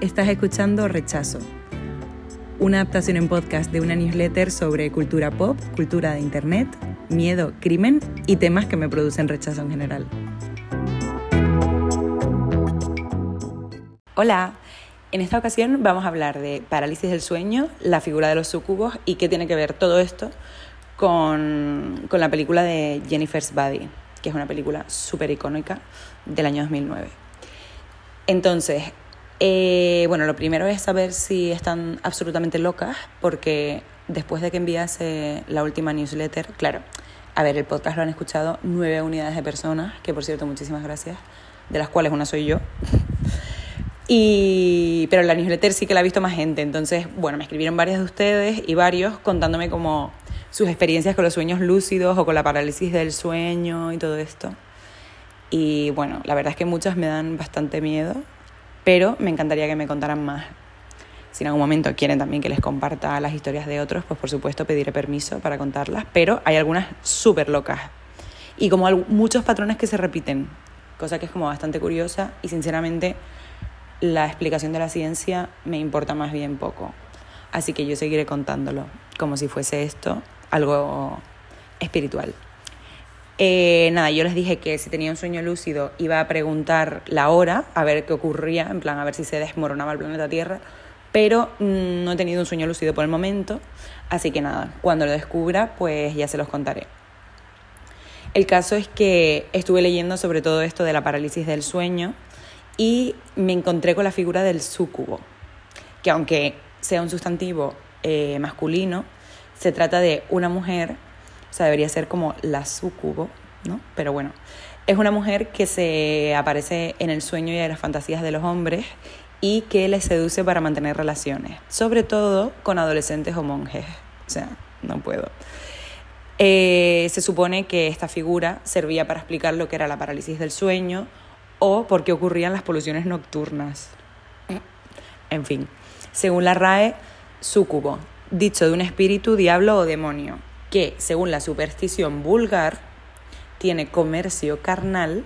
Estás escuchando Rechazo, una adaptación en podcast de una newsletter sobre cultura pop, cultura de internet, miedo, crimen y temas que me producen rechazo en general. Hola, en esta ocasión vamos a hablar de parálisis del sueño, la figura de los sucubos y qué tiene que ver todo esto con, con la película de Jennifer's Body, que es una película súper icónica del año 2009. Entonces, eh, bueno, lo primero es saber si están absolutamente locas, porque después de que enviase la última newsletter, claro, a ver, el podcast lo han escuchado nueve unidades de personas, que por cierto, muchísimas gracias, de las cuales una soy yo. Y, pero la newsletter sí que la ha visto más gente, entonces, bueno, me escribieron varias de ustedes y varios contándome como sus experiencias con los sueños lúcidos o con la parálisis del sueño y todo esto. Y bueno, la verdad es que muchas me dan bastante miedo, pero me encantaría que me contaran más. Si en algún momento quieren también que les comparta las historias de otros, pues por supuesto pediré permiso para contarlas, pero hay algunas súper locas y como muchos patrones que se repiten, cosa que es como bastante curiosa y sinceramente la explicación de la ciencia me importa más bien poco. Así que yo seguiré contándolo como si fuese esto algo espiritual. Eh, nada, yo les dije que si tenía un sueño lúcido iba a preguntar la hora, a ver qué ocurría, en plan, a ver si se desmoronaba el planeta Tierra, pero mm, no he tenido un sueño lúcido por el momento, así que nada, cuando lo descubra, pues ya se los contaré. El caso es que estuve leyendo sobre todo esto de la parálisis del sueño y me encontré con la figura del súcubo, que aunque sea un sustantivo eh, masculino, se trata de una mujer o sea, debería ser como la sucubo, ¿no? Pero bueno, es una mujer que se aparece en el sueño y en las fantasías de los hombres y que les seduce para mantener relaciones, sobre todo con adolescentes o monjes. O sea, no puedo. Eh, se supone que esta figura servía para explicar lo que era la parálisis del sueño o por qué ocurrían las poluciones nocturnas. En fin, según la RAE, sucubo, dicho de un espíritu, diablo o demonio, que, según la superstición vulgar, tiene comercio carnal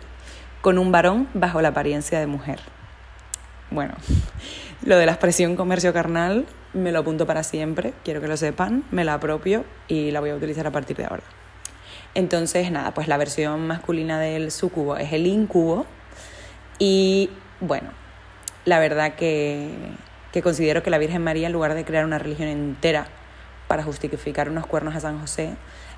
con un varón bajo la apariencia de mujer. Bueno, lo de la expresión comercio carnal me lo apunto para siempre, quiero que lo sepan, me la apropio y la voy a utilizar a partir de ahora. Entonces, nada, pues la versión masculina del sucubo es el incubo y bueno, la verdad que, que considero que la Virgen María, en lugar de crear una religión entera para justificar unos cuernos a San José,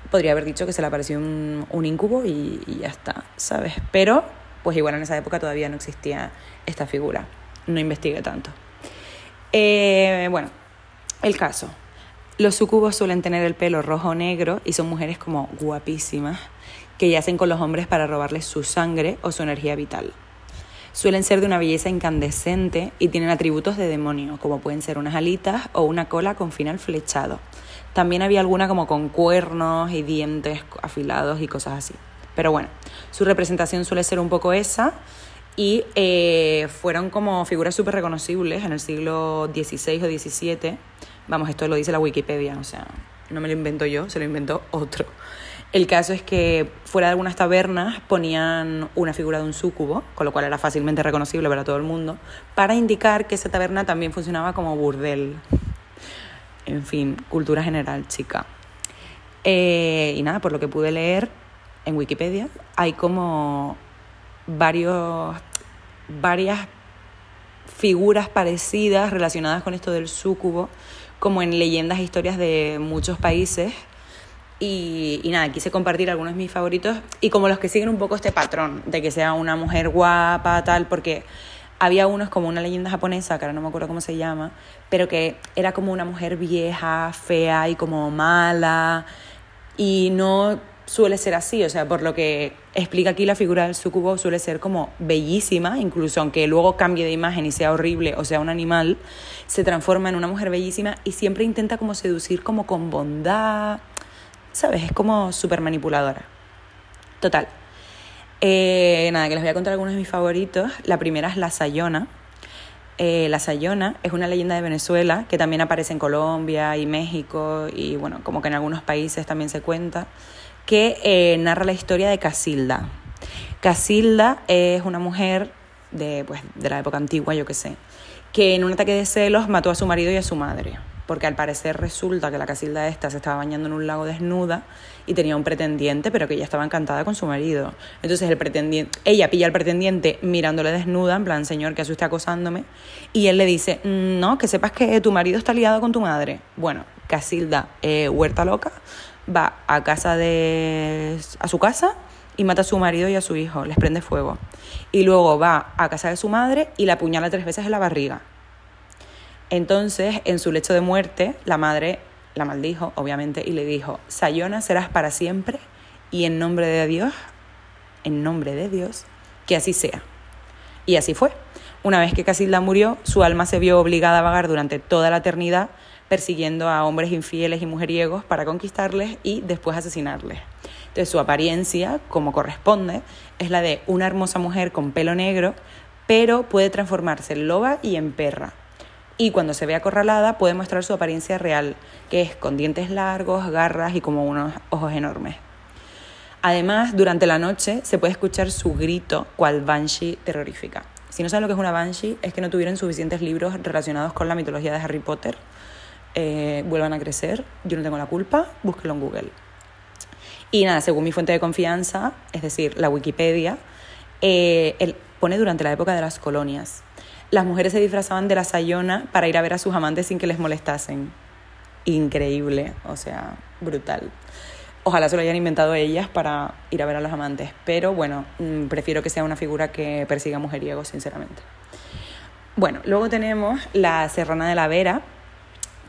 podría haber dicho que se le apareció un, un incubo y, ya está, ¿sabes? Pero, pues igual en esa época todavía no existía esta figura. No investigué tanto. Eh, bueno, el caso. Los sucubos suelen tener el pelo rojo o negro y son mujeres como guapísimas que yacen con los hombres para robarles su sangre o su energía vital. Suelen ser de una belleza incandescente y tienen atributos de demonio, como pueden ser unas alitas o una cola con final flechado. También había alguna como con cuernos y dientes afilados y cosas así. Pero bueno, su representación suele ser un poco esa y eh, fueron como figuras súper reconocibles en el siglo XVI o XVII. Vamos, esto lo dice la Wikipedia, o sea, no me lo invento yo, se lo inventó otro. El caso es que fuera de algunas tabernas ponían una figura de un súcubo, con lo cual era fácilmente reconocible para todo el mundo, para indicar que esa taberna también funcionaba como burdel. En fin, cultura general, chica. Eh, y nada, por lo que pude leer en Wikipedia, hay como varios, varias figuras parecidas relacionadas con esto del súcubo, como en leyendas e historias de muchos países y, nada, quise compartir algunos de mis favoritos y como los que siguen un poco este patrón de que sea una mujer guapa, tal, porque había unos como una leyenda japonesa, que ahora no me acuerdo cómo se llama, pero que era como una mujer vieja, fea y como mala y no suele ser así, o sea, por lo que explica aquí la figura del sucubo suele ser como bellísima, incluso aunque luego cambie de imagen y sea horrible o sea un animal, se transforma en una mujer bellísima y siempre intenta como seducir como con bondad ¿sabes? Es como súper manipuladora. Total. Eh, nada, que les voy a contar algunos de mis favoritos. La primera es La Sayona. Eh, la Sayona es una leyenda de Venezuela que también aparece en Colombia y México y bueno, como que en algunos países también se cuenta, que eh, narra la historia de Casilda. Casilda es una mujer de, pues, de la época antigua, yo qué sé, que en un ataque de celos mató a su marido y a su madre porque al parecer resulta que la Casilda esta se estaba bañando en un lago desnuda y tenía un pretendiente, pero que ella estaba encantada con su marido. Entonces el pretendiente, ella pilla al pretendiente mirándole desnuda, en plan, señor, que usted acosándome, y él le dice, mm, no, que sepas que tu marido está liado con tu madre. Bueno, Casilda, eh, huerta loca, va a casa de... a su casa y mata a su marido y a su hijo, les prende fuego. Y luego va a casa de su madre y la apuñala tres veces en la barriga. Entonces, en su lecho de muerte, la madre la maldijo, obviamente, y le dijo, Sayona serás para siempre y en nombre de Dios, en nombre de Dios, que así sea. Y así fue. Una vez que Casilda murió, su alma se vio obligada a vagar durante toda la eternidad persiguiendo a hombres infieles y mujeriegos para conquistarles y después asesinarles. Entonces su apariencia, como corresponde, es la de una hermosa mujer con pelo negro, pero puede transformarse en loba y en perra y cuando se ve acorralada puede mostrar su apariencia real, que es con dientes largos, garras y como unos ojos enormes. Además, durante la noche se puede escuchar su grito, cual banshee terrorífica. Si no saben lo que es una banshee, es que no tuvieron suficientes libros relacionados con la mitología de Harry Potter. Eh, vuelvan a crecer, yo no tengo la culpa, búsquenlo en Google. Y nada, según mi fuente de confianza, es decir, la Wikipedia, eh, pone durante la época de las colonias las mujeres se disfrazaban de la sayona para ir a ver a sus amantes sin que les molestasen. Increíble, o sea, brutal. Ojalá se lo hayan inventado ellas para ir a ver a los amantes, pero bueno, mm, prefiero que sea una figura que persiga mujeriegos, sinceramente. Bueno, luego tenemos la Serrana de la Vera,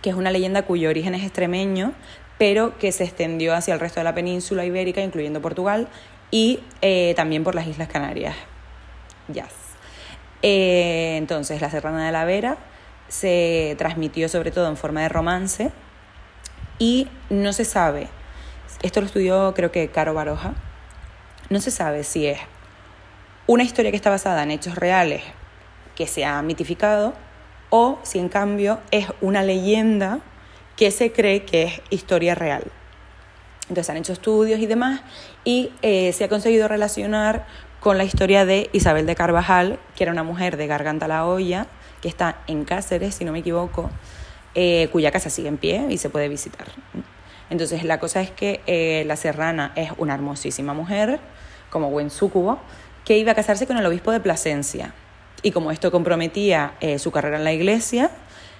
que es una leyenda cuyo origen es extremeño, pero que se extendió hacia el resto de la península ibérica, incluyendo Portugal, y eh, también por las Islas Canarias. Yes. Eh, entonces, La Serrana de la Vera se transmitió sobre todo en forma de romance y no se sabe, esto lo estudió creo que Caro Baroja, no se sabe si es una historia que está basada en hechos reales que se ha mitificado o si en cambio es una leyenda que se cree que es historia real. Entonces han hecho estudios y demás y eh, se ha conseguido relacionar con la historia de Isabel de Carvajal, que era una mujer de Garganta la Olla, que está en Cáceres, si no me equivoco, eh, cuya casa sigue en pie y se puede visitar. Entonces la cosa es que eh, la serrana es una hermosísima mujer, como buen súcubo, que iba a casarse con el obispo de Plasencia. Y como esto comprometía eh, su carrera en la iglesia,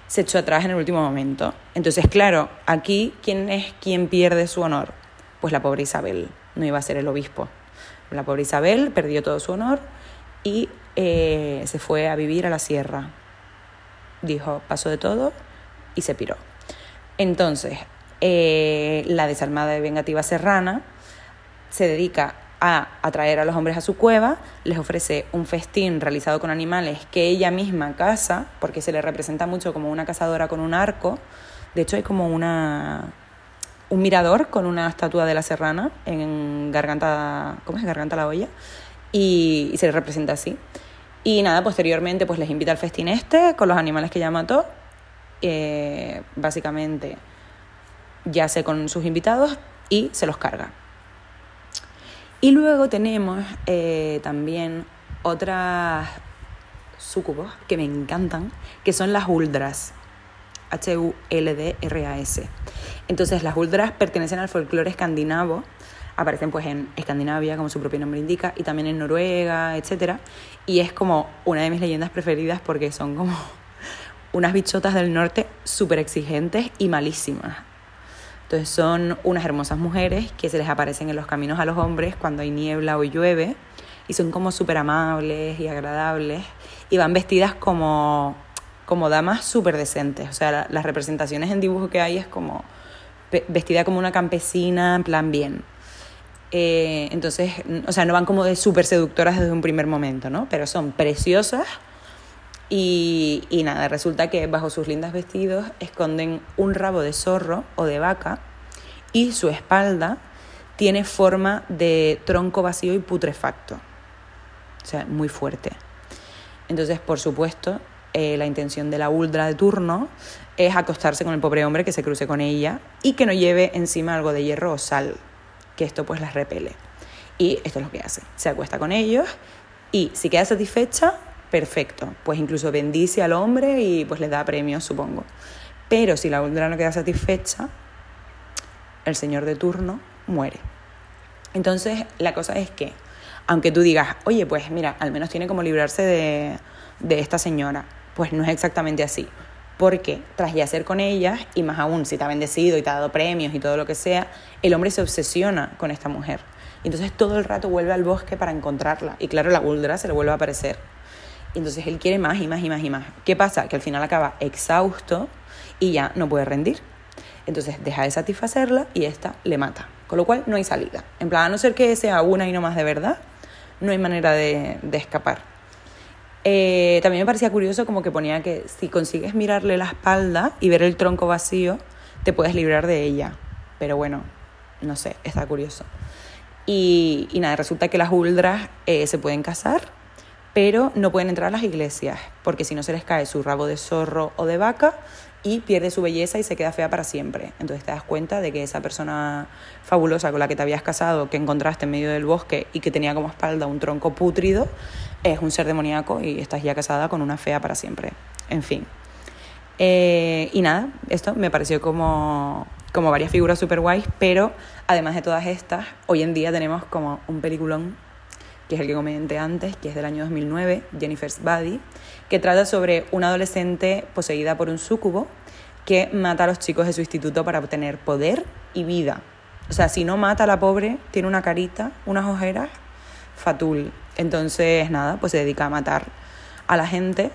se echó atrás en el último momento. Entonces, claro, aquí, ¿quién es quien pierde su honor? Pues la pobre Isabel, no iba a ser el obispo. La pobre Isabel perdió todo su honor y eh, se fue a vivir a la sierra. Dijo, pasó de todo y se piró. Entonces, eh, la desalmada de vengativa serrana se dedica a atraer a los hombres a su cueva, les ofrece un festín realizado con animales que ella misma caza, porque se le representa mucho como una cazadora con un arco. De hecho, hay como una, un mirador con una estatua de la serrana en Garganta, ¿cómo es? Garganta la olla, y, se le representa así. Y nada, posteriormente pues les invita al festín este con los animales que ya mató, eh, básicamente yace con sus invitados y se los carga. Y luego tenemos eh, también otras sucubos que me encantan, que son las uldras. H-U-L-D-R-A-S. Entonces las Uldras pertenecen al folclore escandinavo, aparecen pues en Escandinavia, como su propio nombre indica, y también en Noruega, etc. Y es como una de mis leyendas preferidas porque son como unas bichotas del norte súper exigentes y malísimas. Entonces son unas hermosas mujeres que se les aparecen en los caminos a los hombres cuando hay niebla o llueve y son como súper amables y agradables y van vestidas como como damas súper decentes. O sea, las representaciones en dibujo que hay es como vestida como una campesina, en plan bien. Eh, entonces, o sea, no van como de súper seductoras desde un primer momento, ¿no? Pero son preciosas y, y nada, resulta que bajo sus lindas vestidos esconden un rabo de zorro o de vaca y su espalda tiene forma de tronco vacío y putrefacto. O sea, muy fuerte. Entonces, por supuesto, eh, la intención de la ultra de turno es acostarse con el pobre hombre que se cruce con ella y que no lleve encima algo de hierro o sal, que esto pues las repele. Y esto es lo que hace, se acuesta con ellos y si queda satisfecha, perfecto. Pues incluso bendice al hombre y pues le da premios, supongo. Pero si la Uldra no queda satisfecha, el señor de turno muere. Entonces, la cosa es que, aunque tú digas, oye, pues mira, al menos tiene como librarse de, de esta señora, pues no es exactamente así. Porque tras yacer con ella, y más aún si te ha bendecido y te ha dado premios y todo lo que sea, el hombre se obsesiona con esta mujer. Entonces todo el rato vuelve al bosque para encontrarla. Y claro, la Guldra se le vuelve a aparecer. Y entonces él quiere más y más y más y más. ¿Qué pasa? Que al final acaba exhausto y ya no puede rendir. Entonces deja de satisfacerla y esta le mata. Con lo cual no hay salida. En plan, a no ser que sea una y no más de verdad, no hay manera de escapar. Eh, también me parecía curioso como que ponía que si consigues mirarle la espalda y ver el tronco vacío, te puedes librar de ella. Pero bueno, no sé, está curioso. Y, y nada, resulta que las uldras eh, se pueden casar, pero no pueden entrar a las iglesias, porque si no se les cae su rabo de zorro o de vaca y pierde su belleza y se queda fea para siempre. Entonces te das cuenta de que esa persona fabulosa con la que te habías casado, que encontraste en medio del bosque y que tenía como espalda un tronco pútrido, es un ser demoníaco y estás ya casada con una fea para siempre. En fin. Eh, y nada, esto me pareció como, como varias figuras super guays, pero además de todas estas, hoy en día tenemos como un peliculón, que es el que comenté antes, que es del año 2009, Jennifer's Body, que trata sobre una adolescente poseída por un súcubo que mata a los chicos de su instituto para obtener poder y vida. O sea, si no mata a la pobre, tiene una carita, unas ojeras, fatul. Entonces, nada, pues se dedica a matar a la gente.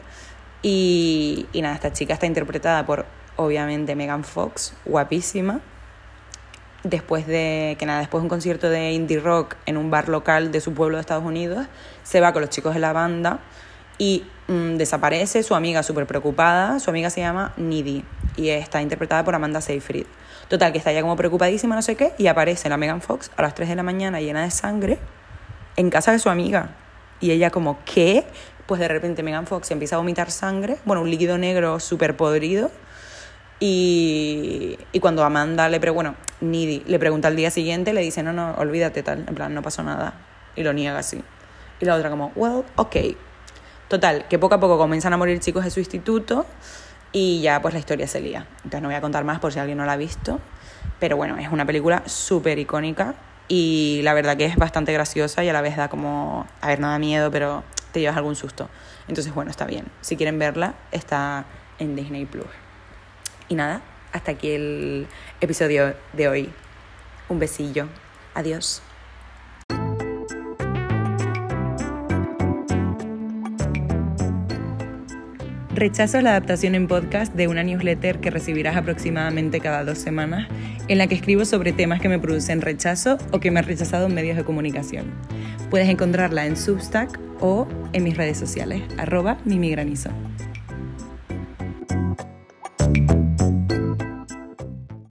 Y, y nada, esta chica está interpretada por, obviamente, Megan Fox, guapísima. Después de que nada, después de un concierto de indie rock en un bar local de su pueblo de Estados Unidos, se va con los chicos de la banda y mm, desaparece su amiga súper preocupada. Su amiga se llama Needy y está interpretada por Amanda Seyfried. Total, que está ya como preocupadísima, no sé qué, y aparece la Megan Fox a las 3 de la mañana llena de sangre en casa de su amiga. Y ella como, ¿qué? Pues de repente Megan Fox empieza a vomitar sangre, bueno, un líquido negro súper podrido. Y, y, cuando Amanda le pregunta, bueno, Needy le pregunta al día siguiente, le dice, no, no, olvídate tal, en plan, no pasó nada. Y lo niega así. Y la otra como, well, ok. Total, que poco a poco comienzan a morir chicos de su instituto y ya pues la historia se lía. Entonces no voy a contar más por si alguien no la ha visto. Pero bueno, es una película súper icónica y la verdad que es bastante graciosa y a la vez da como, a ver, no da miedo, pero te llevas algún susto. Entonces, bueno, está bien. Si quieren verla, está en Disney Plus. Y nada, hasta aquí el episodio de hoy. Un besillo. Adiós. Rechazo la adaptación en podcast de una newsletter que recibirás aproximadamente cada dos semanas, en la que escribo sobre temas que me producen rechazo o que me han rechazado en medios de comunicación. Puedes encontrarla en Substack o en mis redes sociales, arroba mimigranizo.